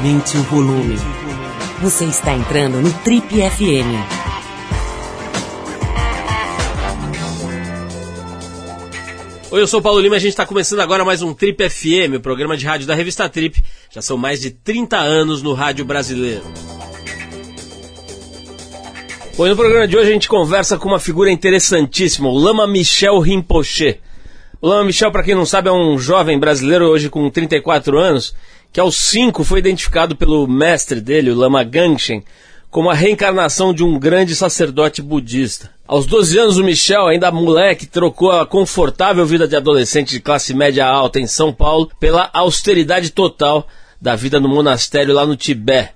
Aumente o volume. Você está entrando no Trip FM. Oi, eu sou o Paulo Lima e a gente está começando agora mais um Trip FM, o programa de rádio da revista Trip. Já são mais de 30 anos no rádio brasileiro. Bom, no programa de hoje a gente conversa com uma figura interessantíssima, o Lama Michel Rinpoche. O Lama Michel, para quem não sabe, é um jovem brasileiro hoje com 34 anos, que aos 5 foi identificado pelo mestre dele, o Lama Gangshen, como a reencarnação de um grande sacerdote budista. Aos 12 anos, o Michel, ainda moleque, trocou a confortável vida de adolescente de classe média alta em São Paulo pela austeridade total da vida no monastério lá no Tibete.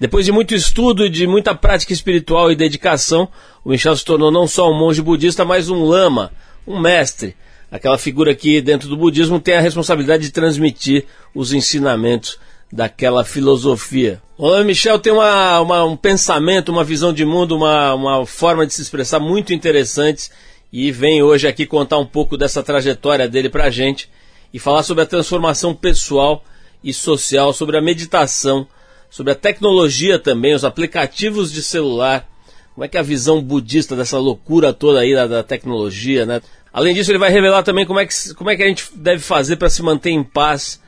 Depois de muito estudo e de muita prática espiritual e dedicação, o Michel se tornou não só um monge budista, mas um lama, um mestre, aquela figura que dentro do budismo tem a responsabilidade de transmitir os ensinamentos daquela filosofia. O Michel tem uma, uma, um pensamento, uma visão de mundo, uma, uma forma de se expressar muito interessantes e vem hoje aqui contar um pouco dessa trajetória dele para a gente e falar sobre a transformação pessoal e social, sobre a meditação, sobre a tecnologia também, os aplicativos de celular, como é que é a visão budista dessa loucura toda aí da, da tecnologia, né? Além disso, ele vai revelar também como é que, como é que a gente deve fazer para se manter em paz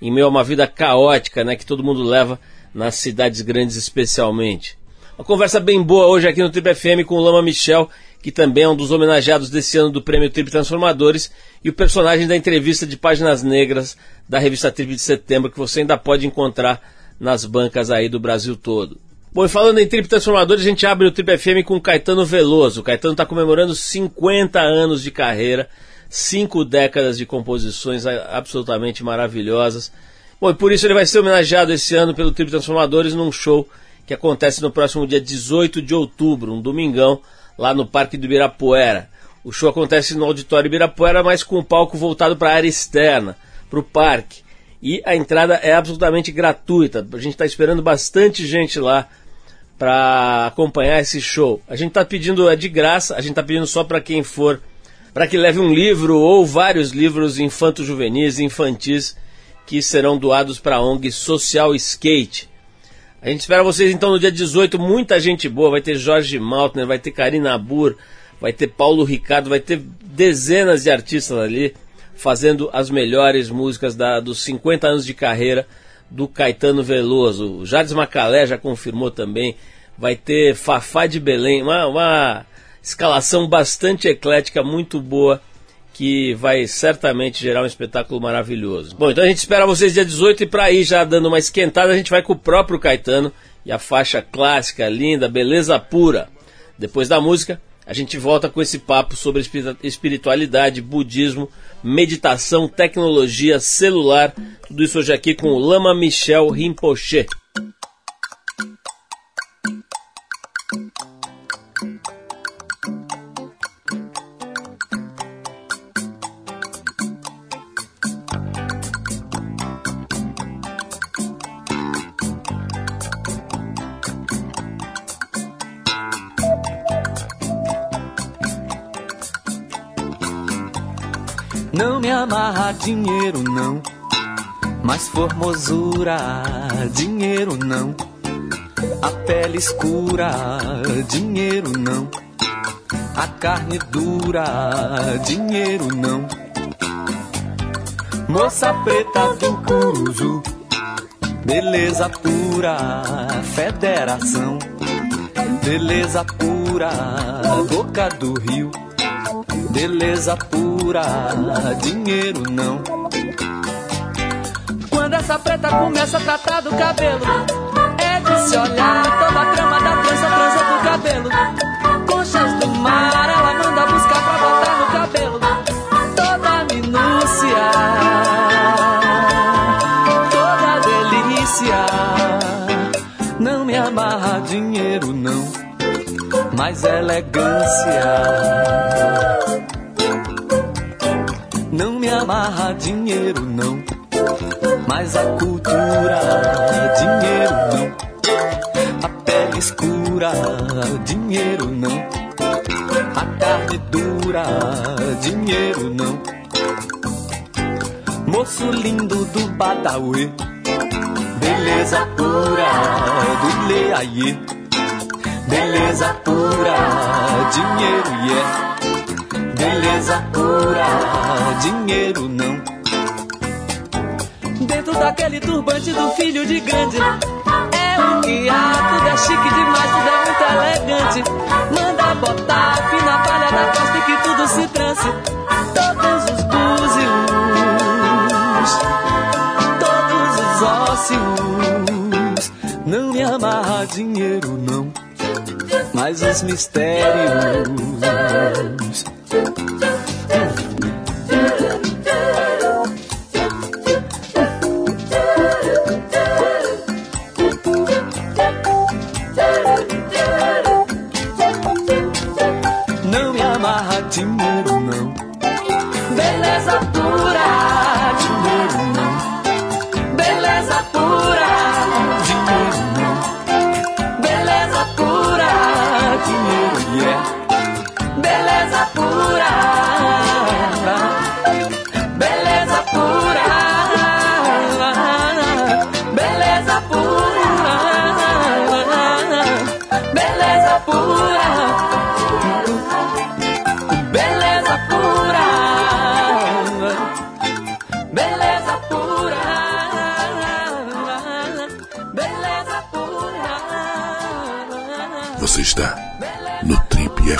em meio a uma vida caótica, né, que todo mundo leva nas cidades grandes especialmente. Uma conversa bem boa hoje aqui no Trip FM com o Lama Michel, que também é um dos homenageados desse ano do Prêmio Trip Transformadores, e o personagem da entrevista de Páginas Negras da revista Trip de setembro, que você ainda pode encontrar nas bancas aí do Brasil todo. Bom, e falando em Trip Transformadores, a gente abre o Trip FM com Caetano Veloso. O Caetano está comemorando 50 anos de carreira, cinco décadas de composições absolutamente maravilhosas. Bom, e por isso ele vai ser homenageado esse ano pelo Trip Transformadores num show que acontece no próximo dia 18 de outubro, um domingão, lá no Parque do Ibirapuera. O show acontece no Auditório Ibirapuera, mas com o palco voltado para a área externa, para o parque e a entrada é absolutamente gratuita. A gente está esperando bastante gente lá para acompanhar esse show. A gente está pedindo é de graça, a gente está pedindo só para quem for, para que leve um livro ou vários livros infanto-juvenis, infantis, que serão doados para a ONG Social Skate. A gente espera vocês então no dia 18, muita gente boa, vai ter Jorge Maltner, vai ter Karina Abur, vai ter Paulo Ricardo, vai ter dezenas de artistas ali fazendo as melhores músicas da, dos 50 anos de carreira do Caetano Veloso. O Jardim Macalé já confirmou também. Vai ter Fafá de Belém, uma, uma escalação bastante eclética, muito boa, que vai certamente gerar um espetáculo maravilhoso. Bom, então a gente espera vocês dia 18 e para ir já dando uma esquentada, a gente vai com o próprio Caetano e a faixa clássica, linda, beleza pura. Depois da música, a gente volta com esse papo sobre espiritualidade, budismo, meditação, tecnologia, celular. Tudo isso hoje aqui com o Lama Michel Rinpoche. Dinheiro não, mas formosura, dinheiro não. A pele escura, dinheiro não. A carne dura, dinheiro não. Moça preta do Curuzu, beleza pura, federação. Beleza pura, boca do rio beleza pura, dinheiro não. Quando essa preta começa a tratar do cabelo, é de se olhar toda a trama da trança, trança do cabelo. Conchas do mar, ela manda buscar pra botar no cabelo. Toda a minúcia, toda delícia. Não me amarra dinheiro, não, mas elegância amarra dinheiro não, mas a cultura dinheiro não, a pele escura dinheiro não, a carne dura dinheiro não, moço lindo do Badawi, Beleza pura do leaie. Beleza pura, dinheiro yeah. Beleza pura, dinheiro não. Dentro daquele turbante do filho de grande. É o que há, tudo é chique demais, tudo é muito elegante. Manda botar fina palha da costa e que tudo se trance. Todos os búzios, todos os ósseos. Não me amarra dinheiro, não. Mas os mistérios. Não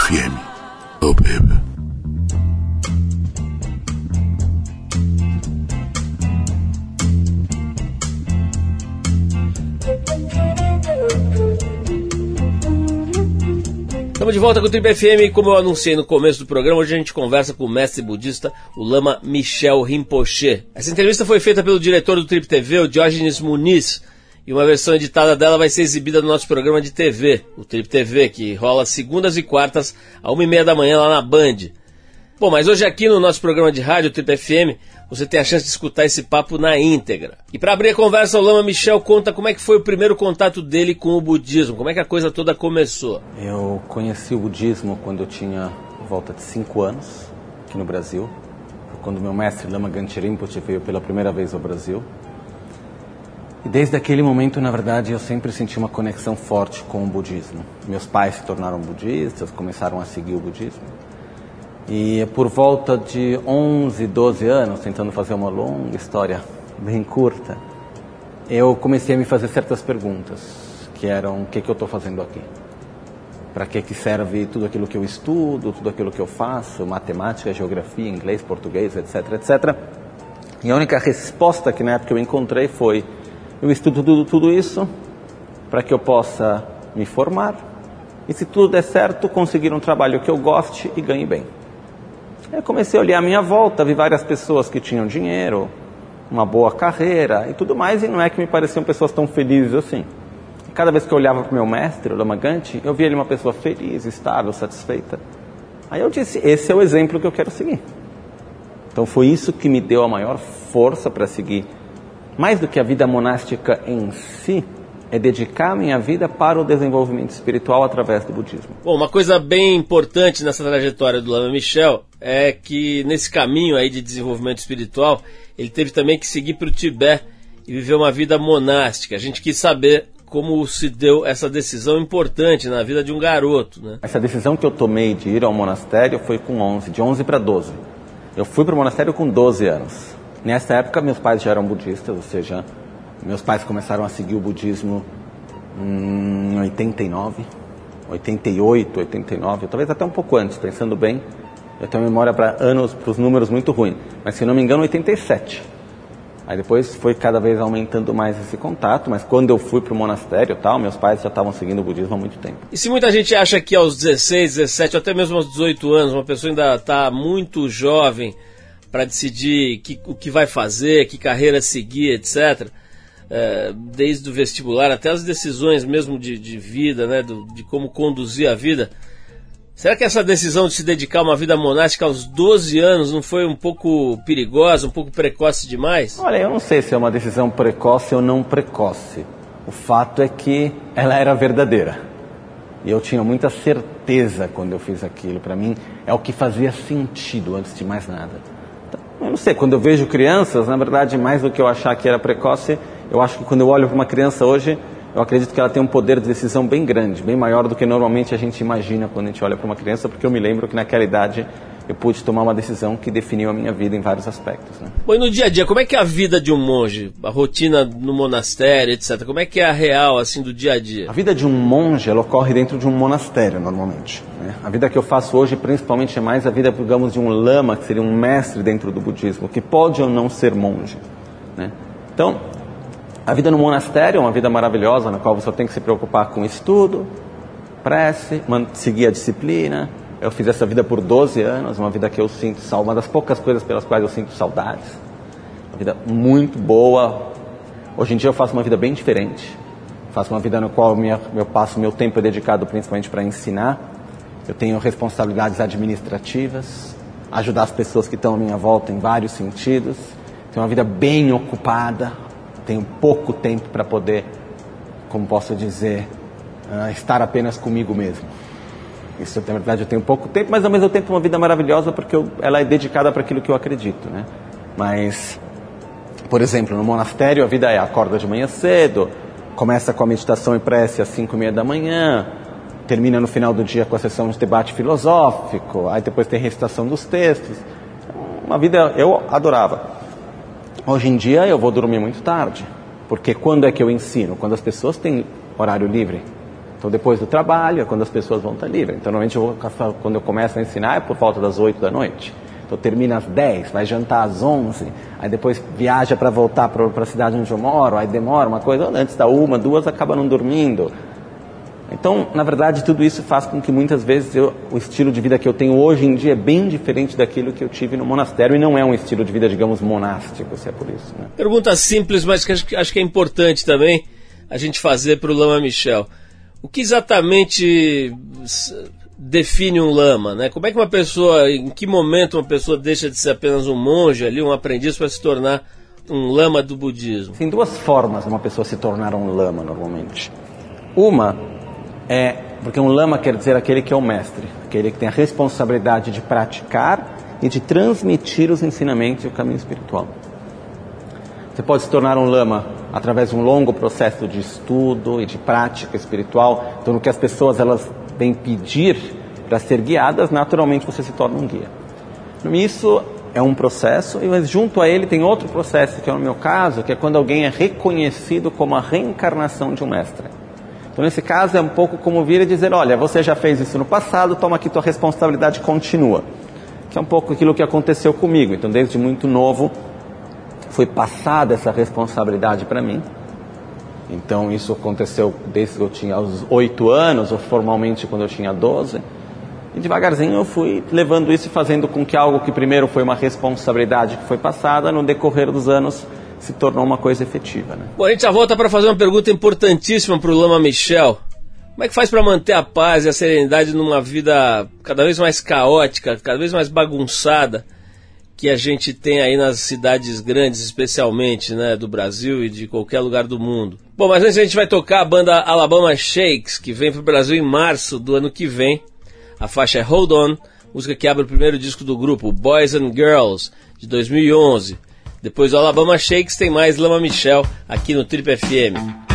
FM. Oh, baby. Estamos de volta com o Trip FM como eu anunciei no começo do programa, hoje a gente conversa com o mestre budista, o Lama Michel Rinpoche. Essa entrevista foi feita pelo diretor do Trip TV, o Diógenes Muniz, e uma versão editada dela vai ser exibida no nosso programa de TV, o Trip TV, que rola segundas e quartas, a uma e meia da manhã lá na Band. Bom, mas hoje aqui no nosso programa de rádio, Trip FM, você tem a chance de escutar esse papo na íntegra. E para abrir a conversa, o Lama Michel conta como é que foi o primeiro contato dele com o budismo, como é que a coisa toda começou. Eu conheci o budismo quando eu tinha volta de 5 anos, aqui no Brasil. Quando meu mestre Lama Ganche Rinpoche veio pela primeira vez ao Brasil. E desde aquele momento, na verdade, eu sempre senti uma conexão forte com o budismo. Meus pais se tornaram budistas, começaram a seguir o budismo. E por volta de 11, 12 anos, tentando fazer uma longa história bem curta, eu comecei a me fazer certas perguntas, que eram o que, que eu estou fazendo aqui? Para que, que serve tudo aquilo que eu estudo, tudo aquilo que eu faço, matemática, geografia, inglês, português, etc, etc. E a única resposta que na época eu encontrei foi: eu estudo tudo, tudo isso para que eu possa me formar e, se tudo der certo, conseguir um trabalho que eu goste e ganhe bem. Eu comecei a olhar à minha volta, vi várias pessoas que tinham dinheiro, uma boa carreira e tudo mais, e não é que me pareciam pessoas tão felizes assim. E cada vez que eu olhava para o meu mestre, o Lama Ganti, eu via ele uma pessoa feliz, estável, satisfeita. Aí eu disse: esse é o exemplo que eu quero seguir. Então foi isso que me deu a maior força para seguir. Mais do que a vida monástica em si, é dedicar minha vida para o desenvolvimento espiritual através do budismo. Bom, uma coisa bem importante nessa trajetória do Lama Michel é que nesse caminho aí de desenvolvimento espiritual, ele teve também que seguir para o Tibete e viver uma vida monástica. A gente quis saber como se deu essa decisão importante na vida de um garoto, né? Essa decisão que eu tomei de ir ao monastério foi com 11, de 11 para 12. Eu fui para o monastério com 12 anos. Nessa época, meus pais já eram budistas, ou seja, meus pais começaram a seguir o budismo em 89, 88, 89, talvez até um pouco antes, pensando bem. Eu tenho memória para anos, para os números muito ruim, mas se não me engano, 87. Aí depois foi cada vez aumentando mais esse contato, mas quando eu fui para o monastério e tal, meus pais já estavam seguindo o budismo há muito tempo. E se muita gente acha que aos 16, 17, ou até mesmo aos 18 anos, uma pessoa ainda está muito jovem para decidir que, o que vai fazer, que carreira seguir, etc., é, desde o vestibular até as decisões mesmo de, de vida, né, do, de como conduzir a vida. Será que essa decisão de se dedicar a uma vida monástica aos 12 anos não foi um pouco perigosa, um pouco precoce demais? Olha, eu não sei se é uma decisão precoce ou não precoce. O fato é que ela era verdadeira. E eu tinha muita certeza quando eu fiz aquilo. Para mim, é o que fazia sentido antes de mais nada. Eu não sei, quando eu vejo crianças, na verdade, mais do que eu achar que era precoce, eu acho que quando eu olho para uma criança hoje, eu acredito que ela tem um poder de decisão bem grande, bem maior do que normalmente a gente imagina quando a gente olha para uma criança, porque eu me lembro que naquela idade eu pude tomar uma decisão que definiu a minha vida em vários aspectos. Né? Bom, e no dia a dia, como é que é a vida de um monge? A rotina no monastério, etc. Como é que é a real, assim, do dia a dia? A vida de um monge, ela ocorre dentro de um monastério, normalmente. Né? A vida que eu faço hoje, principalmente, é mais a vida, digamos, de um lama, que seria um mestre dentro do budismo, que pode ou não ser monge. Né? Então, a vida no monastério é uma vida maravilhosa, na qual você tem que se preocupar com estudo, prece, seguir a disciplina, eu fiz essa vida por 12 anos, uma vida que eu sinto uma das poucas coisas pelas quais eu sinto saudades. Uma vida muito boa. Hoje em dia eu faço uma vida bem diferente. Faço uma vida na qual minha, eu passo meu tempo é dedicado principalmente para ensinar. Eu tenho responsabilidades administrativas, ajudar as pessoas que estão à minha volta em vários sentidos. Tenho uma vida bem ocupada. Tenho pouco tempo para poder, como posso dizer, uh, estar apenas comigo mesmo. Isso, na verdade, eu tenho pouco tempo, mas ao mesmo tempo uma vida maravilhosa porque eu, ela é dedicada para aquilo que eu acredito, né? Mas, por exemplo, no monastério a vida é acorda de manhã cedo, começa com a meditação e prece às cinco e meia da manhã, termina no final do dia com a sessão de debate filosófico, aí depois tem recitação dos textos. Uma vida eu adorava. Hoje em dia eu vou dormir muito tarde, porque quando é que eu ensino? Quando as pessoas têm horário livre. Então, depois do trabalho, é quando as pessoas vão estar livres. Então, normalmente, eu vou, quando eu começo a ensinar, é por volta das 8 da noite. Então, termina às 10, vai jantar às 11, aí depois viaja para voltar para a cidade onde eu moro, aí demora uma coisa, antes da uma, duas, acaba não dormindo. Então, na verdade, tudo isso faz com que muitas vezes eu, o estilo de vida que eu tenho hoje em dia é bem diferente daquilo que eu tive no monastério e não é um estilo de vida, digamos, monástico, se é por isso. Né? Pergunta simples, mas que acho, acho que é importante também a gente fazer para o Lama Michel. O que exatamente define um lama, né? Como é que uma pessoa, em que momento uma pessoa deixa de ser apenas um monge ali, um aprendiz para se tornar um lama do budismo? Tem duas formas de uma pessoa se tornar um lama normalmente. Uma é porque um lama quer dizer aquele que é o mestre, aquele que tem a responsabilidade de praticar e de transmitir os ensinamentos e o caminho espiritual. Você pode se tornar um lama através de um longo processo de estudo e de prática espiritual. Então, no que as pessoas elas vêm pedir para ser guiadas, naturalmente você se torna um guia. Isso é um processo, mas junto a ele tem outro processo, que é no meu caso, que é quando alguém é reconhecido como a reencarnação de um mestre. Então, nesse caso, é um pouco como vir e dizer: olha, você já fez isso no passado, toma aqui tua responsabilidade continua. Que é um pouco aquilo que aconteceu comigo. Então, desde muito novo, foi passada essa responsabilidade para mim. Então isso aconteceu desde que eu tinha os oito anos, ou formalmente quando eu tinha 12. E devagarzinho eu fui levando isso e fazendo com que algo que primeiro foi uma responsabilidade que foi passada, no decorrer dos anos se tornou uma coisa efetiva. Né? Bom, a gente já volta para fazer uma pergunta importantíssima para o Lama Michel. Como é que faz para manter a paz e a serenidade numa vida cada vez mais caótica, cada vez mais bagunçada? Que a gente tem aí nas cidades grandes, especialmente, né, do Brasil e de qualquer lugar do mundo. Bom, mas antes a gente vai tocar a banda Alabama Shakes, que vem para o Brasil em março do ano que vem. A faixa é Hold On, música que abre o primeiro disco do grupo, Boys and Girls, de 2011. Depois do Alabama Shakes tem mais Lama Michel aqui no Trip FM.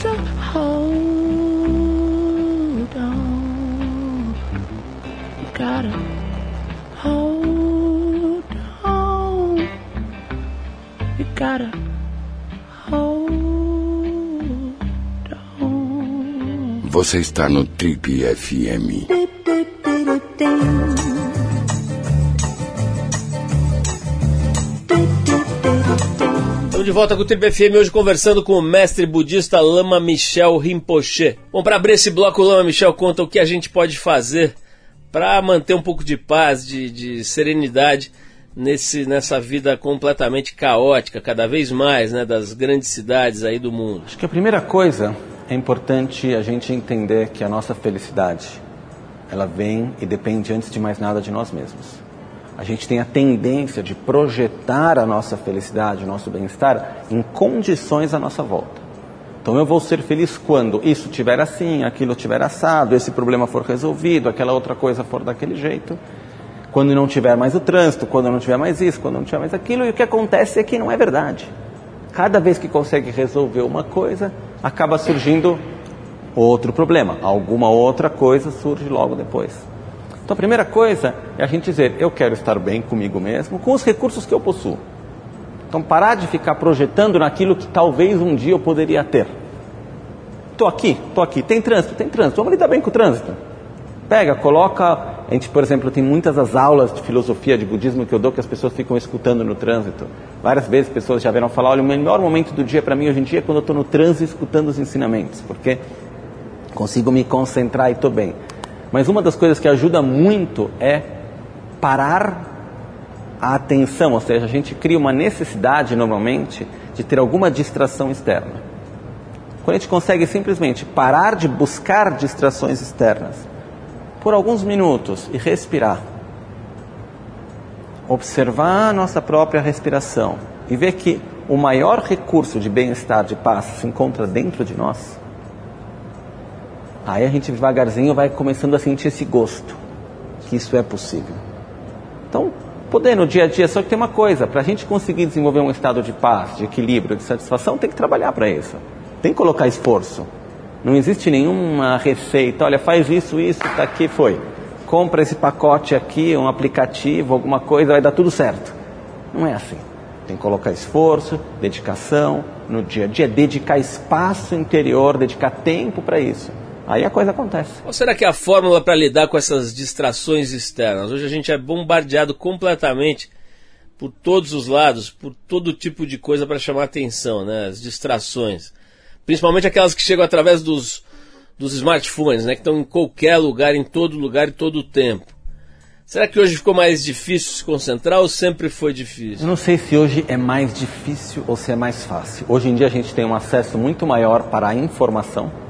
To hold on. You gotta hold on. You gotta hold on. Você está no Trip FM. Estamos de volta com o Trip FM hoje conversando com o mestre budista Lama Michel Rinpoche. Bom, para abrir esse bloco, o Lama Michel conta o que a gente pode fazer para manter um pouco de paz, de, de serenidade nesse, nessa vida completamente caótica, cada vez mais, né, das grandes cidades aí do mundo. Acho que a primeira coisa é importante a gente entender que a nossa felicidade ela vem e depende antes de mais nada de nós mesmos. A gente tem a tendência de projetar a nossa felicidade, o nosso bem-estar em condições à nossa volta. Então eu vou ser feliz quando isso tiver assim, aquilo tiver assado, esse problema for resolvido, aquela outra coisa for daquele jeito. Quando não tiver mais o trânsito, quando não tiver mais isso, quando não tiver mais aquilo, e o que acontece é que não é verdade. Cada vez que consegue resolver uma coisa, acaba surgindo outro problema. Alguma outra coisa surge logo depois. Então a primeira coisa é a gente dizer, eu quero estar bem comigo mesmo, com os recursos que eu possuo. Então parar de ficar projetando naquilo que talvez um dia eu poderia ter. Estou aqui, estou aqui. Tem trânsito, tem trânsito. Vamos lidar bem com o trânsito. Pega, coloca. A gente, por exemplo, tem muitas as aulas de filosofia, de budismo que eu dou que as pessoas ficam escutando no trânsito. Várias vezes pessoas já vieram falar: olha, o melhor momento do dia para mim hoje em dia é quando eu estou no trânsito escutando os ensinamentos, porque consigo me concentrar e estou bem. Mas uma das coisas que ajuda muito é parar a atenção, ou seja, a gente cria uma necessidade normalmente de ter alguma distração externa. Quando a gente consegue simplesmente parar de buscar distrações externas por alguns minutos e respirar, observar a nossa própria respiração e ver que o maior recurso de bem-estar, de paz, se encontra dentro de nós, aí a gente devagarzinho vai começando a sentir esse gosto, que isso é possível. Então, poder no dia a dia, só que tem uma coisa, para a gente conseguir desenvolver um estado de paz, de equilíbrio, de satisfação, tem que trabalhar para isso. Tem que colocar esforço. Não existe nenhuma receita, olha, faz isso, isso, tá aqui, foi. Compra esse pacote aqui, um aplicativo, alguma coisa, vai dar tudo certo. Não é assim. Tem que colocar esforço, dedicação no dia a dia, dedicar espaço interior, dedicar tempo para isso. Aí a coisa acontece. Qual será que é a fórmula para lidar com essas distrações externas? Hoje a gente é bombardeado completamente por todos os lados, por todo tipo de coisa para chamar atenção, né? As distrações. Principalmente aquelas que chegam através dos, dos smartphones, né? Que estão em qualquer lugar, em todo lugar e todo o tempo. Será que hoje ficou mais difícil se concentrar ou sempre foi Eu difícil? não sei se hoje é mais difícil ou se é mais fácil. Hoje em dia a gente tem um acesso muito maior para a informação.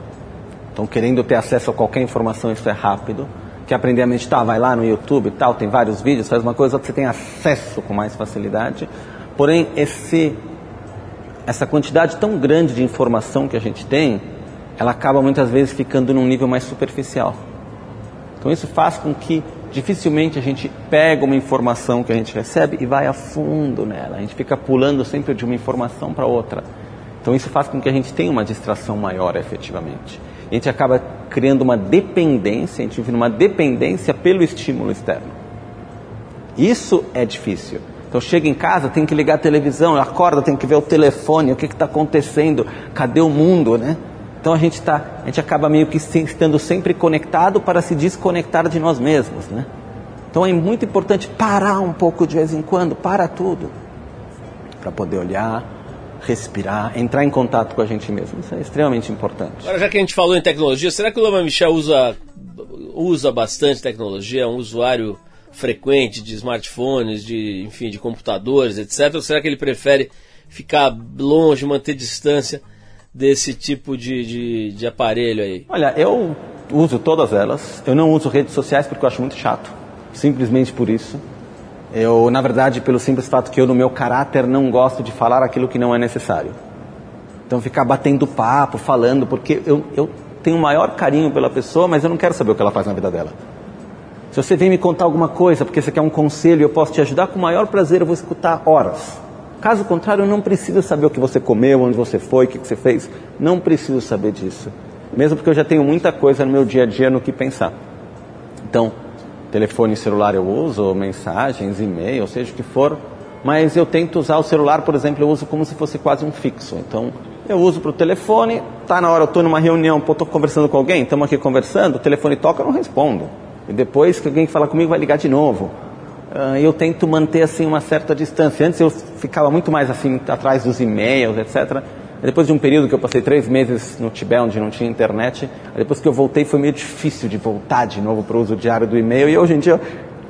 Então, querendo ter acesso a qualquer informação, isso é rápido. Quer aprender a meditar? Vai lá no YouTube e tal, tem vários vídeos, faz uma coisa que você tem acesso com mais facilidade. Porém, esse, essa quantidade tão grande de informação que a gente tem, ela acaba muitas vezes ficando num nível mais superficial. Então, isso faz com que dificilmente a gente pega uma informação que a gente recebe e vai a fundo nela. A gente fica pulando sempre de uma informação para outra. Então, isso faz com que a gente tenha uma distração maior efetivamente. A gente acaba criando uma dependência, a gente vive numa dependência pelo estímulo externo. Isso é difícil. Então chega em casa, tem que ligar a televisão, acorda, tem que ver o telefone, o que está acontecendo, cadê o mundo, né? Então a gente tá, a gente acaba meio que estando sempre conectado para se desconectar de nós mesmos, né? Então é muito importante parar um pouco de vez em quando, para tudo, para poder olhar, respirar, entrar em contato com a gente mesmo. Isso é extremamente importante. Agora, já que a gente falou em tecnologia, será que o Lama Michel usa, usa bastante tecnologia? É um usuário frequente de smartphones, de, enfim, de computadores, etc? Ou será que ele prefere ficar longe, manter distância desse tipo de, de, de aparelho aí? Olha, eu uso todas elas. Eu não uso redes sociais porque eu acho muito chato. Simplesmente por isso. Eu, na verdade, pelo simples fato que eu, no meu caráter, não gosto de falar aquilo que não é necessário. Então, ficar batendo papo, falando, porque eu, eu tenho o maior carinho pela pessoa, mas eu não quero saber o que ela faz na vida dela. Se você vem me contar alguma coisa, porque você quer um conselho eu posso te ajudar, com o maior prazer eu vou escutar horas. Caso contrário, eu não preciso saber o que você comeu, onde você foi, o que você fez. Não preciso saber disso. Mesmo porque eu já tenho muita coisa no meu dia a dia no que pensar. Então, telefone celular eu uso, mensagens, e-mail, seja o que for, mas eu tento usar o celular, por exemplo, eu uso como se fosse quase um fixo. Então, eu uso para o telefone, tá na hora, eu estou numa reunião, estou conversando com alguém, estamos aqui conversando, o telefone toca, eu não respondo. E depois que alguém falar comigo vai ligar de novo. Uh, eu tento manter assim uma certa distância. Antes eu ficava muito mais assim atrás dos e-mails, etc. Depois de um período que eu passei três meses no Tibete, onde não tinha internet, depois que eu voltei foi meio difícil de voltar de novo para o uso diário do e-mail. E hoje em dia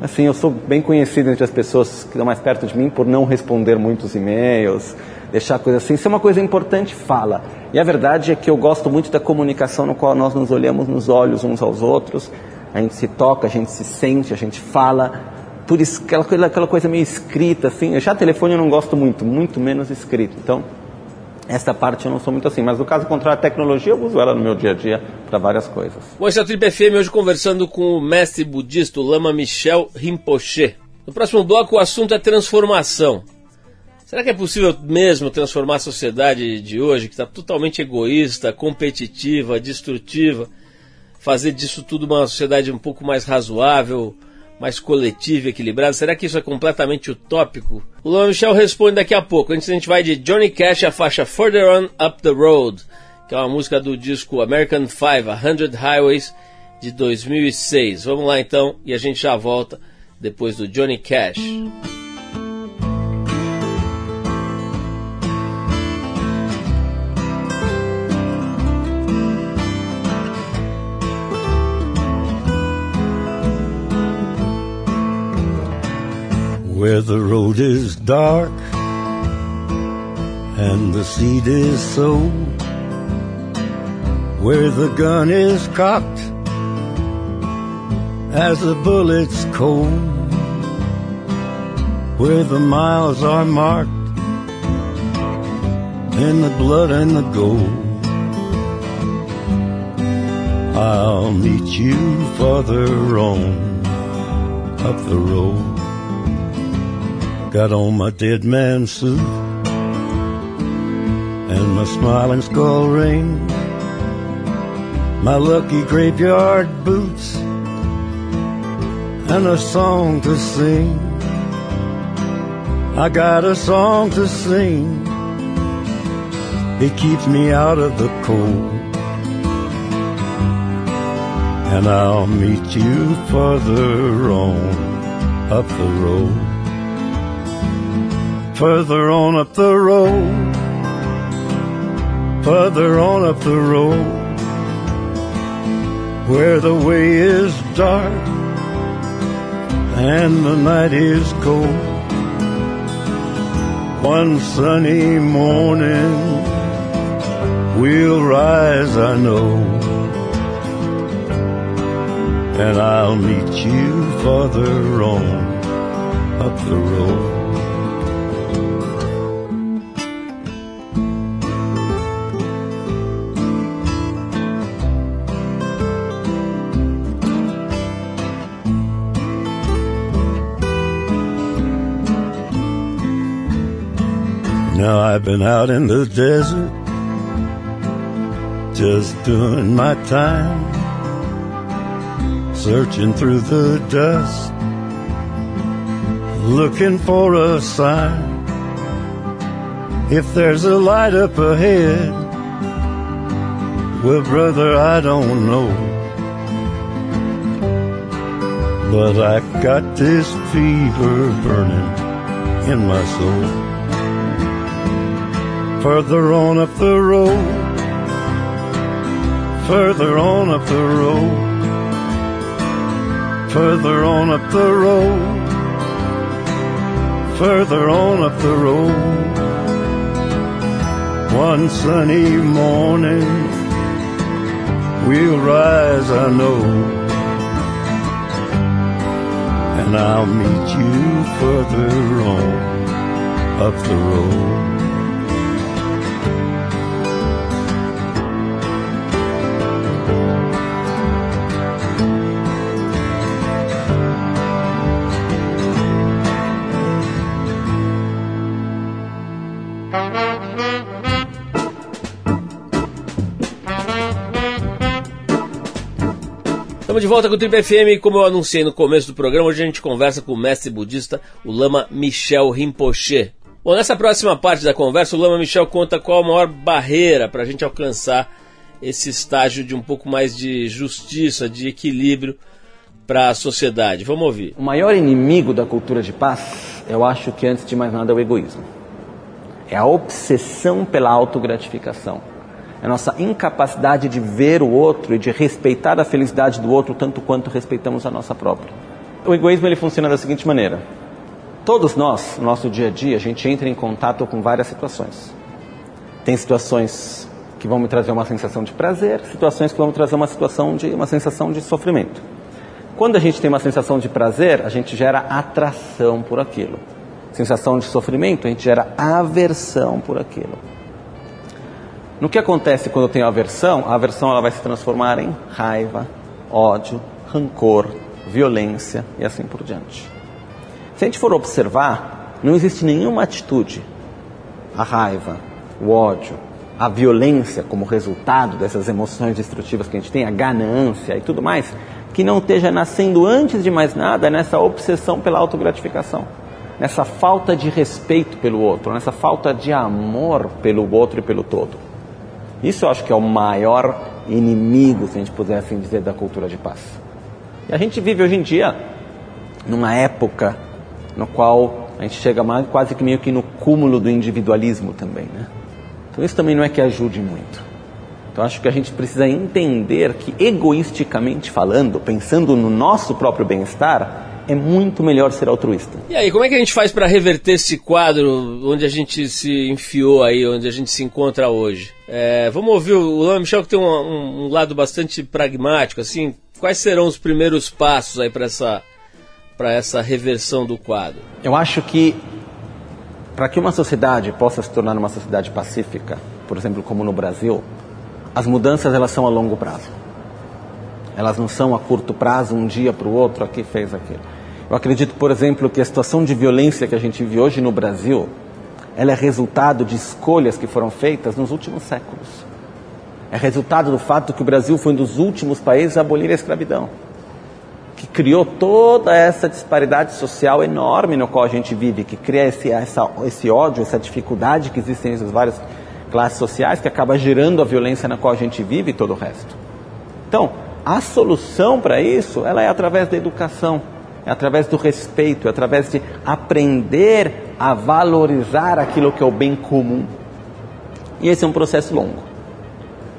Assim, eu sou bem conhecido entre as pessoas que estão mais perto de mim por não responder muitos e-mails, deixar coisas assim. Se é uma coisa importante, fala. E a verdade é que eu gosto muito da comunicação no qual nós nos olhamos nos olhos uns aos outros, a gente se toca, a gente se sente, a gente fala. Tudo aquela, aquela coisa meio escrita, assim. Já telefone eu não gosto muito, muito menos escrito. Então, essa parte eu não sou muito assim, mas no caso contrário, a tecnologia eu uso ela no meu dia a dia para várias coisas. É o Trip FM hoje conversando com o mestre budista o Lama Michel Rinpoche. No próximo bloco o assunto é transformação. Será que é possível mesmo transformar a sociedade de hoje, que está totalmente egoísta, competitiva, destrutiva, fazer disso tudo uma sociedade um pouco mais razoável, mais coletiva e equilibrada? Será que isso é completamente utópico? O Luan Michel responde daqui a pouco. Antes a gente vai de Johnny Cash a faixa Further On Up the Road, que é uma música do disco American Five, A Hundred Highways, de 2006. Vamos lá então e a gente já volta depois do Johnny Cash. Where the road is dark and the seed is sown, where the gun is cocked as the bullet's cold, where the miles are marked in the blood and the gold. I'll meet you farther on up the road. Got on my dead man suit and my smiling skull ring, my lucky graveyard boots, and a song to sing. I got a song to sing. It keeps me out of the cold. And I'll meet you further on up the road further on up the road, further on up the road, where the way is dark and the night is cold. One sunny morning we'll rise, I know, and I'll meet you farther on up the road. Been out in the desert, just doing my time, searching through the dust, looking for a sign. If there's a light up ahead, well, brother, I don't know. But I got this fever burning in my soul further on up the road, further on up the road, further on up the road, further on up the road. One sunny morning, we'll rise, I know, and I'll meet you further on up the road. Volta com o Trip FM como eu anunciei no começo do programa, hoje a gente conversa com o mestre budista, o Lama Michel Rinpoche. Bom, nessa próxima parte da conversa, o Lama Michel conta qual a maior barreira para a gente alcançar esse estágio de um pouco mais de justiça, de equilíbrio para a sociedade. Vamos ouvir. O maior inimigo da cultura de paz, eu acho que antes de mais nada é o egoísmo. É a obsessão pela autogratificação. É a nossa incapacidade de ver o outro e de respeitar a felicidade do outro tanto quanto respeitamos a nossa própria. O egoísmo ele funciona da seguinte maneira: todos nós, no nosso dia a dia, a gente entra em contato com várias situações. Tem situações que vão me trazer uma sensação de prazer, situações que vão me trazer uma situação de uma sensação de sofrimento. Quando a gente tem uma sensação de prazer, a gente gera atração por aquilo. Sensação de sofrimento, a gente gera aversão por aquilo. No que acontece quando eu tenho aversão? A aversão ela vai se transformar em raiva, ódio, rancor, violência e assim por diante. Se a gente for observar, não existe nenhuma atitude, a raiva, o ódio, a violência como resultado dessas emoções destrutivas que a gente tem, a ganância e tudo mais, que não esteja nascendo antes de mais nada nessa obsessão pela autogratificação, nessa falta de respeito pelo outro, nessa falta de amor pelo outro e pelo todo. Isso eu acho que é o maior inimigo, se a gente puder assim dizer, da cultura de paz. E a gente vive hoje em dia numa época no qual a gente chega mais, quase que meio que no cúmulo do individualismo também, né? Então isso também não é que ajude muito. Então acho que a gente precisa entender que egoisticamente falando, pensando no nosso próprio bem-estar, é muito melhor ser altruísta. E aí, como é que a gente faz para reverter esse quadro onde a gente se enfiou aí, onde a gente se encontra hoje? É, vamos ouvir o Lama Michel que tem um, um, um, lado bastante pragmático, assim, quais serão os primeiros passos aí para essa para essa reversão do quadro? Eu acho que para que uma sociedade possa se tornar uma sociedade pacífica, por exemplo, como no Brasil, as mudanças elas são a longo prazo. Elas não são a curto prazo, um dia para o outro, aqui fez aquilo. Eu acredito, por exemplo, que a situação de violência que a gente vive hoje no Brasil, ela é resultado de escolhas que foram feitas nos últimos séculos. É resultado do fato que o Brasil foi um dos últimos países a abolir a escravidão, que criou toda essa disparidade social enorme no qual a gente vive, que cria esse, essa, esse ódio, essa dificuldade que existem nas várias classes sociais, que acaba gerando a violência na qual a gente vive e todo o resto. Então, a solução para isso, ela é através da educação é através do respeito, é através de aprender a valorizar aquilo que é o bem comum. E esse é um processo longo.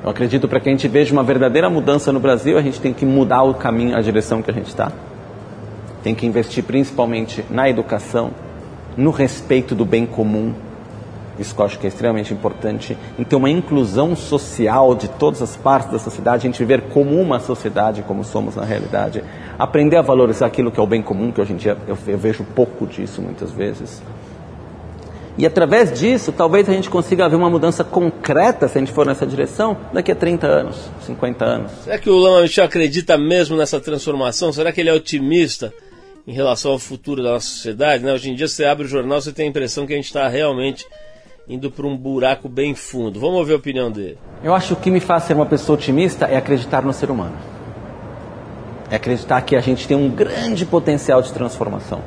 Eu acredito para que a gente veja uma verdadeira mudança no Brasil, a gente tem que mudar o caminho, a direção que a gente está. Tem que investir principalmente na educação, no respeito do bem comum, isso que eu acho que é extremamente importante, em ter uma inclusão social de todas as partes da sociedade, a gente viver como uma sociedade, como somos na realidade, aprender a valorizar aquilo que é o bem comum, que hoje em dia eu, eu vejo pouco disso muitas vezes. E através disso, talvez a gente consiga ver uma mudança concreta, se a gente for nessa direção, daqui a 30 anos, 50 anos. Será que o Lama Michel acredita mesmo nessa transformação? Será que ele é otimista em relação ao futuro da nossa sociedade? Né? Hoje em dia, você abre o jornal, você tem a impressão que a gente está realmente indo para um buraco bem fundo. Vamos ouvir a opinião dele. Eu acho que o que me faz ser uma pessoa otimista é acreditar no ser humano. É acreditar que a gente tem um grande potencial de transformação.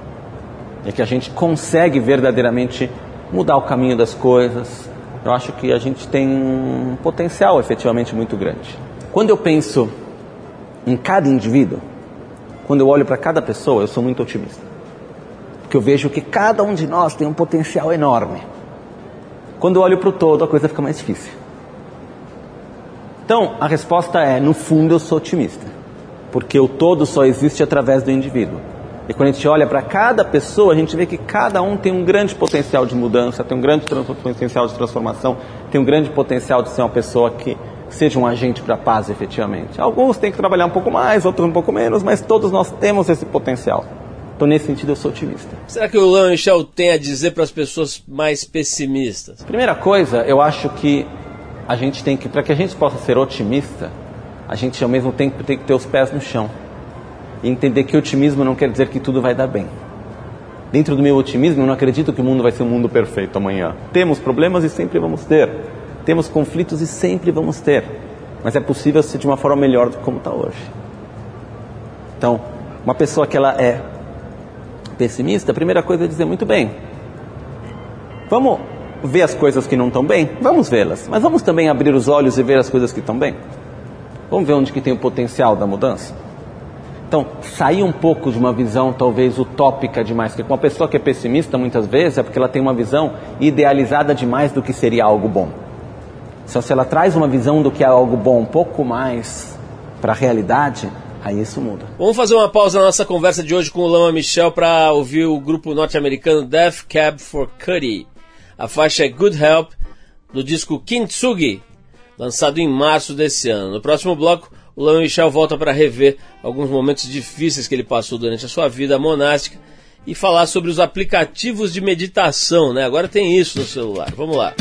E que a gente consegue verdadeiramente mudar o caminho das coisas. Eu acho que a gente tem um potencial efetivamente muito grande. Quando eu penso em cada indivíduo, quando eu olho para cada pessoa, eu sou muito otimista. Porque eu vejo que cada um de nós tem um potencial enorme. Quando eu olho para o todo, a coisa fica mais difícil. Então, a resposta é: no fundo, eu sou otimista. Porque o todo só existe através do indivíduo. E quando a gente olha para cada pessoa, a gente vê que cada um tem um grande potencial de mudança, tem um grande potencial de transformação, tem um grande potencial de ser uma pessoa que seja um agente para a paz efetivamente. Alguns têm que trabalhar um pouco mais, outros um pouco menos, mas todos nós temos esse potencial. Então, nesse sentido, eu sou otimista. Será que o Lan Michel tem a dizer para as pessoas mais pessimistas? Primeira coisa, eu acho que a gente tem que, para que a gente possa ser otimista, a gente ao mesmo tempo tem que ter os pés no chão. E entender que otimismo não quer dizer que tudo vai dar bem. Dentro do meu otimismo, eu não acredito que o mundo vai ser um mundo perfeito amanhã. Temos problemas e sempre vamos ter. Temos conflitos e sempre vamos ter. Mas é possível ser de uma forma melhor do que como está hoje. Então, uma pessoa que ela é pessimista, a primeira coisa é dizer muito bem. Vamos ver as coisas que não estão bem? Vamos vê-las. Mas vamos também abrir os olhos e ver as coisas que estão bem? Vamos ver onde que tem o potencial da mudança? Então, sair um pouco de uma visão talvez utópica demais, porque uma pessoa que é pessimista muitas vezes é porque ela tem uma visão idealizada demais do que seria algo bom. Então, se ela traz uma visão do que é algo bom um pouco mais para a realidade, aí isso muda. Vamos fazer uma pausa na nossa conversa de hoje com o Lama Michel para ouvir o grupo norte-americano Death Cab for Cutie. A faixa é Good Help, do disco Kintsugi, lançado em março desse ano. No próximo bloco, o Lama Michel volta para rever alguns momentos difíceis que ele passou durante a sua vida monástica e falar sobre os aplicativos de meditação, né? Agora tem isso no celular. Vamos lá.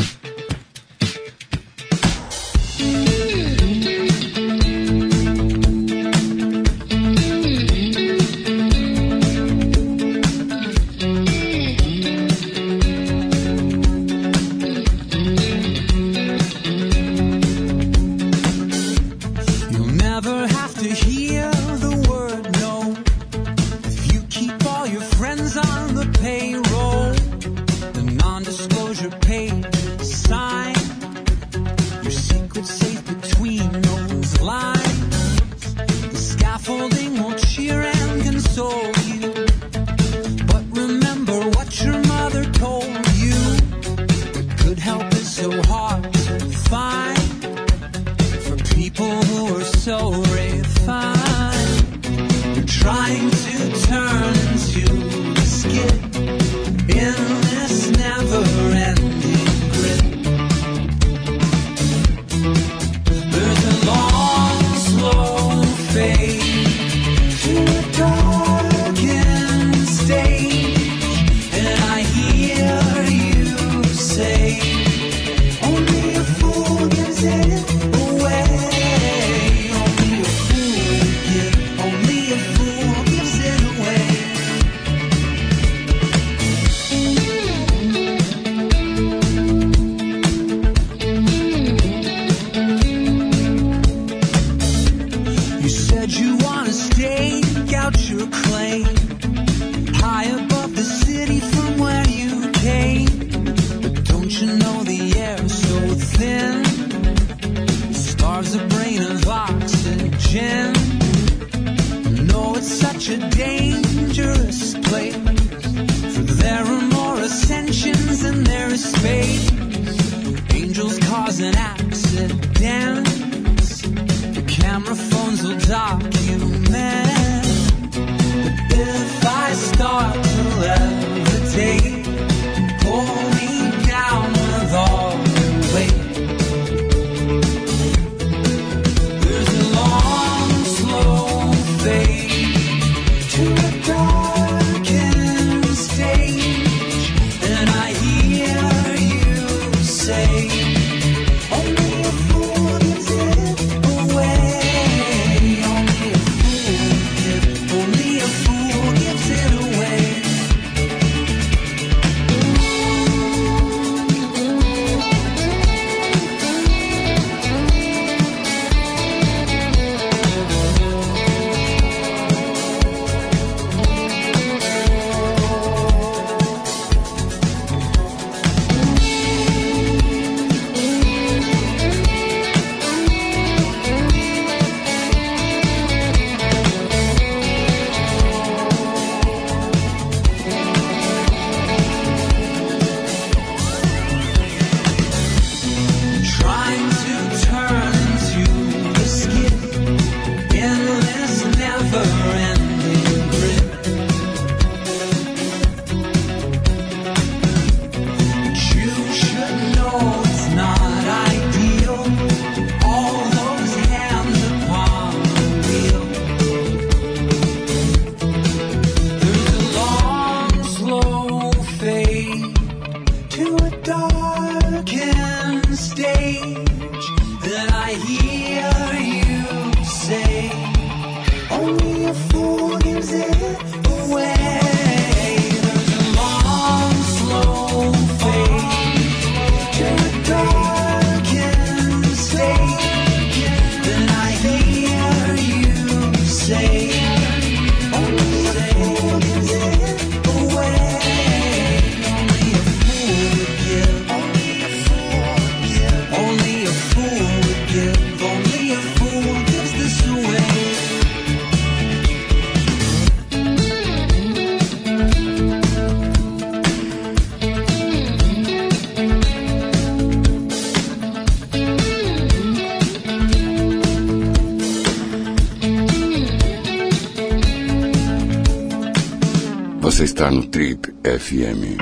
Você está no Trip FM.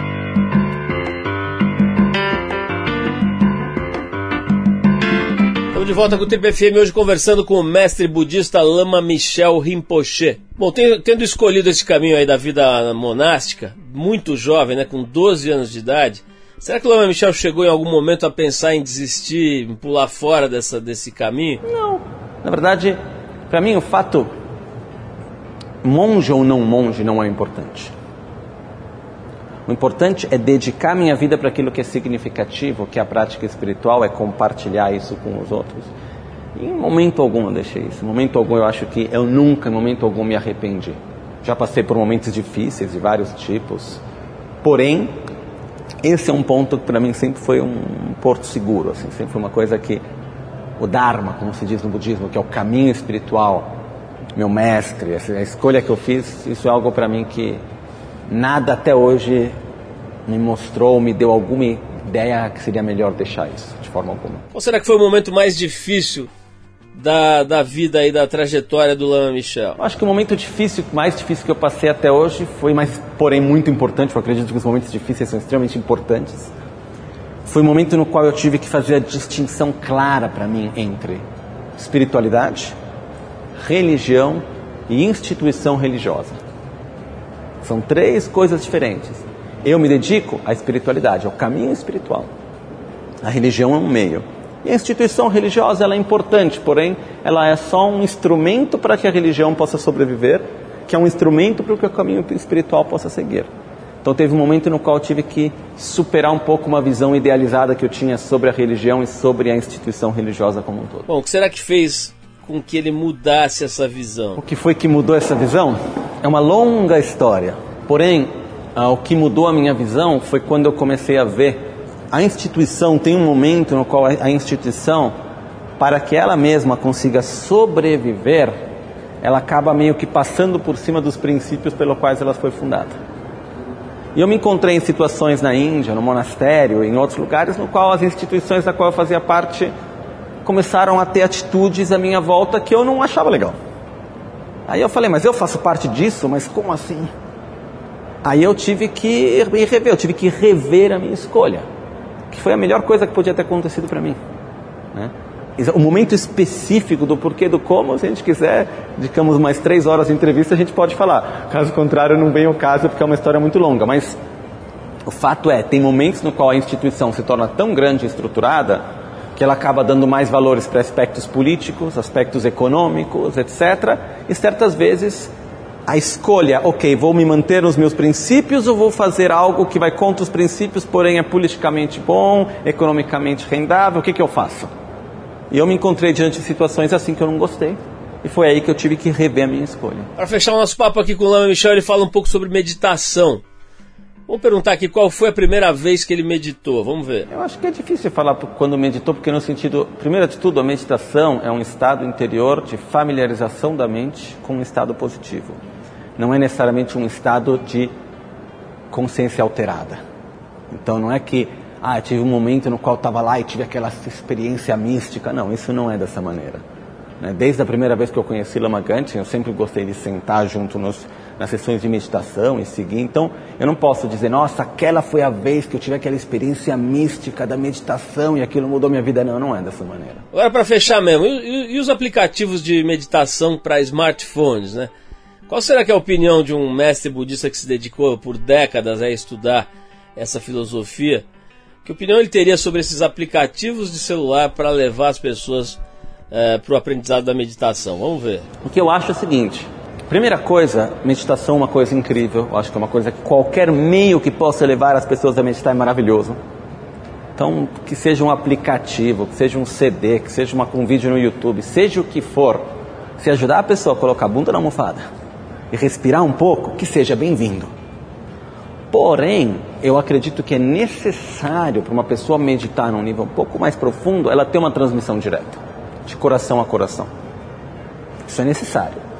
Estamos de volta com o Trip FM hoje conversando com o mestre budista Lama Michel Rinpoche. Bom, tendo, escolhido esse caminho aí da vida monástica, muito jovem, né, com 12 anos de idade, será que o Lama Michel chegou em algum momento a pensar em desistir, em pular fora dessa, desse caminho? Não. Na verdade, para mim o fato monge ou não monge não é importante. O importante é dedicar minha vida para aquilo que é significativo, que é a prática espiritual, é compartilhar isso com os outros. E em momento algum eu deixei isso. Em momento algum eu acho que eu nunca, em momento algum, me arrependi. Já passei por momentos difíceis de vários tipos. Porém, esse é um ponto que para mim sempre foi um porto seguro, assim, sempre foi uma coisa que o Dharma, como se diz no budismo, que é o caminho espiritual, meu mestre, essa, a escolha que eu fiz, isso é algo para mim que nada até hoje me mostrou, me deu alguma ideia que seria melhor deixar isso, de forma alguma. Qual será que foi o momento mais difícil da, da vida e da trajetória do Lama Michel? Acho que o momento difícil, mais difícil que eu passei até hoje foi, mas porém muito importante, eu acredito que os momentos difíceis são extremamente importantes. Foi o momento no qual eu tive que fazer a distinção clara para mim entre espiritualidade, religião e instituição religiosa. São três coisas diferentes. Eu me dedico à espiritualidade, ao caminho espiritual. A religião é um meio. E a instituição religiosa ela é importante, porém, ela é só um instrumento para que a religião possa sobreviver, que é um instrumento para que o caminho espiritual possa seguir. Então teve um momento no qual eu tive que superar um pouco uma visão idealizada que eu tinha sobre a religião e sobre a instituição religiosa como um todo. Bom, o que será que fez com que ele mudasse essa visão? O que foi que mudou essa visão? É uma longa história. Porém, ah, o que mudou a minha visão foi quando eu comecei a ver a instituição tem um momento no qual a instituição, para que ela mesma consiga sobreviver, ela acaba meio que passando por cima dos princípios pelos quais ela foi fundada. E eu me encontrei em situações na Índia, no monastério, em outros lugares, no qual as instituições da qual eu fazia parte começaram a ter atitudes à minha volta que eu não achava legal. Aí eu falei, mas eu faço parte disso? Mas como assim? Aí eu tive que rever, eu tive que rever a minha escolha, que foi a melhor coisa que podia ter acontecido para mim. Né? O momento específico do porquê, do como, se a gente quiser, dedicamos mais três horas de entrevista, a gente pode falar. Caso contrário, não vem o caso, porque é uma história muito longa. Mas o fato é, tem momentos no qual a instituição se torna tão grande e estruturada que ela acaba dando mais valores para aspectos políticos, aspectos econômicos, etc. E certas vezes a escolha, ok, vou me manter nos meus princípios ou vou fazer algo que vai contra os princípios, porém é politicamente bom, economicamente rendável, o que, que eu faço? E eu me encontrei diante de situações assim que eu não gostei. E foi aí que eu tive que rever a minha escolha. Para fechar o nosso papo aqui com o Lama Michel, ele fala um pouco sobre meditação. Vamos perguntar aqui qual foi a primeira vez que ele meditou. Vamos ver. Eu acho que é difícil falar quando meditou, porque no sentido, primeiro de tudo, a meditação é um estado interior de familiarização da mente com um estado positivo. Não é necessariamente um estado de consciência alterada. Então não é que ah, tive um momento no qual estava lá e tive aquela experiência mística. Não, isso não é dessa maneira. Né? Desde a primeira vez que eu conheci Lama Ganchen, eu sempre gostei de sentar junto nos, nas sessões de meditação e seguir. Então, eu não posso dizer, nossa, aquela foi a vez que eu tive aquela experiência mística da meditação e aquilo mudou minha vida. Não, não é dessa maneira. Agora, para fechar mesmo, e, e, os aplicativos de meditação para smartphones, né? Qual será que é a opinião de um mestre budista que se dedicou por décadas a estudar essa filosofia? Que opinião ele teria sobre esses aplicativos de celular para levar as pessoas é, para o aprendizado da meditação? Vamos ver. O que eu acho é o seguinte: primeira coisa, meditação é uma coisa incrível. Eu acho que é uma coisa que qualquer meio que possa levar as pessoas a meditar é maravilhoso. Então, que seja um aplicativo, que seja um CD, que seja uma, um vídeo no YouTube, seja o que for, se ajudar a pessoa a colocar a bunda na almofada e respirar um pouco, que seja bem-vindo. Porém, eu acredito que é necessário para uma pessoa meditar num nível um pouco mais profundo, ela ter uma transmissão direta, de coração a coração. Isso é necessário.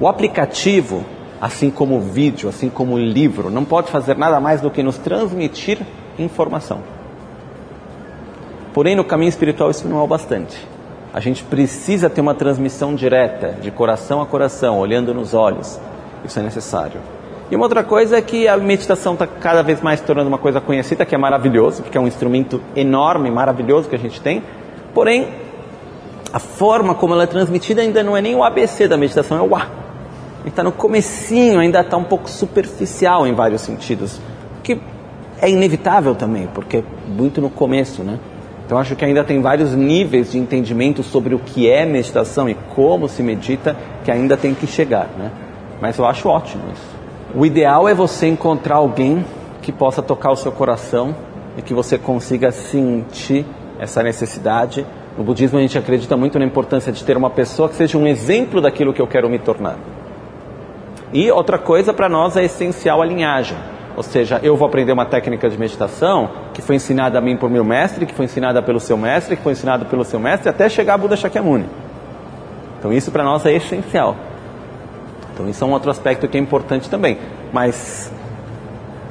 O aplicativo, assim como o vídeo, assim como o livro, não pode fazer nada mais do que nos transmitir informação. Porém, no caminho espiritual isso não é o bastante. A gente precisa ter uma transmissão direta, de coração a coração, olhando nos olhos. Isso é necessário. E uma outra coisa é que a meditação está cada vez mais tornando uma coisa conhecida, que é maravilhoso, porque é um instrumento enorme, maravilhoso que a gente tem. Porém, a forma como ela é transmitida ainda não é nem o ABC da meditação, é o A. Está no comecinho, ainda está um pouco superficial em vários sentidos. Que é inevitável também, porque é muito no começo, né? Então acho que ainda tem vários níveis de entendimento sobre o que é meditação e como se medita que ainda tem que chegar, né? Mas eu acho ótimo isso. O ideal é você encontrar alguém que possa tocar o seu coração e que você consiga sentir essa necessidade. No budismo a gente acredita muito na importância de ter uma pessoa que seja um exemplo daquilo que eu quero me tornar. E outra coisa para nós é essencial a linhagem. Ou seja, eu vou aprender uma técnica de meditação que foi ensinada a mim por meu mestre, que foi ensinada pelo seu mestre, que foi ensinada pelo seu mestre, até chegar a Buda Shakyamuni. Então isso para nós é essencial. Então isso é um outro aspecto que é importante também. Mas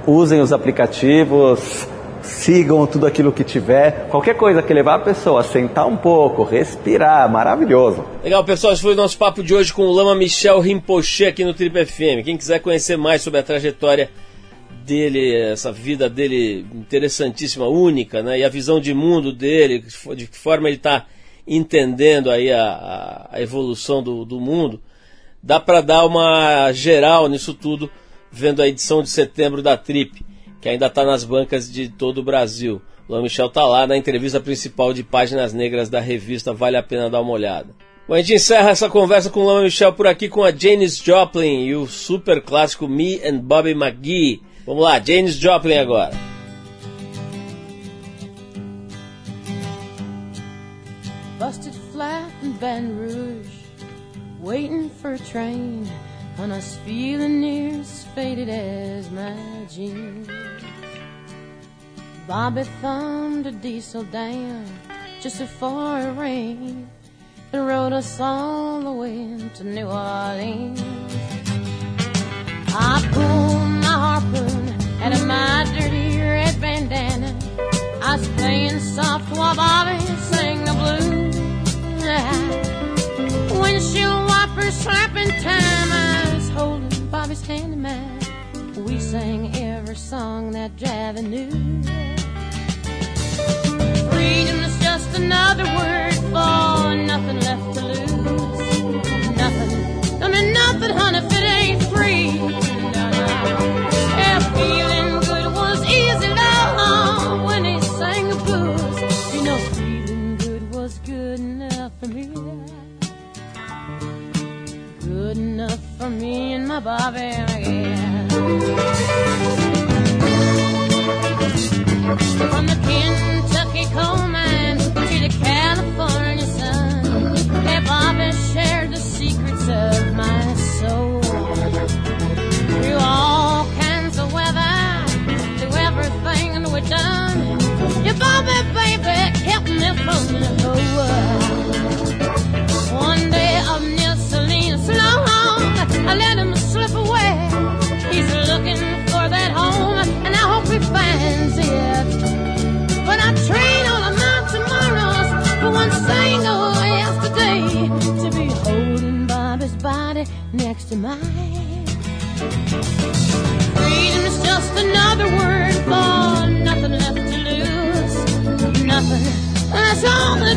usem os aplicativos, sigam tudo aquilo que tiver. Qualquer coisa que levar a pessoa a sentar um pouco, respirar, maravilhoso. Legal, pessoal, esse foi o nosso papo de hoje com o Lama Michel Rinpoche aqui no Trip FM. Quem quiser conhecer mais sobre a trajetória dele, essa vida dele interessantíssima, única, né? E a visão de mundo dele, de que forma ele está entendendo aí a, a evolução do, do mundo, dá para dar uma geral nisso tudo, vendo a edição de setembro da Trip, que ainda está nas bancas de todo o Brasil. Luan Michel está lá na entrevista principal de Páginas Negras da revista, vale a pena dar uma olhada. Bom, a gente encerra essa conversa com o Luan Michel por aqui com a Janis Joplin e o super clássico Me and Bobby McGee. Vamos lá, Janis Joplin agora. Busted flat in Baton Rouge waiting for a train, and I was feeling near faded as my jeans. Bobby thumbed a diesel down just before it rained and rode us all the way to New Orleans. I pulled my harpoon out of my dirty red bandana. I was playing soft while Bobby sang the blues. Windshield wipers slapping time. I was holding We sang every song that Javi knew. popping again. From the another word for nothing left to lose. Nothing. That's all that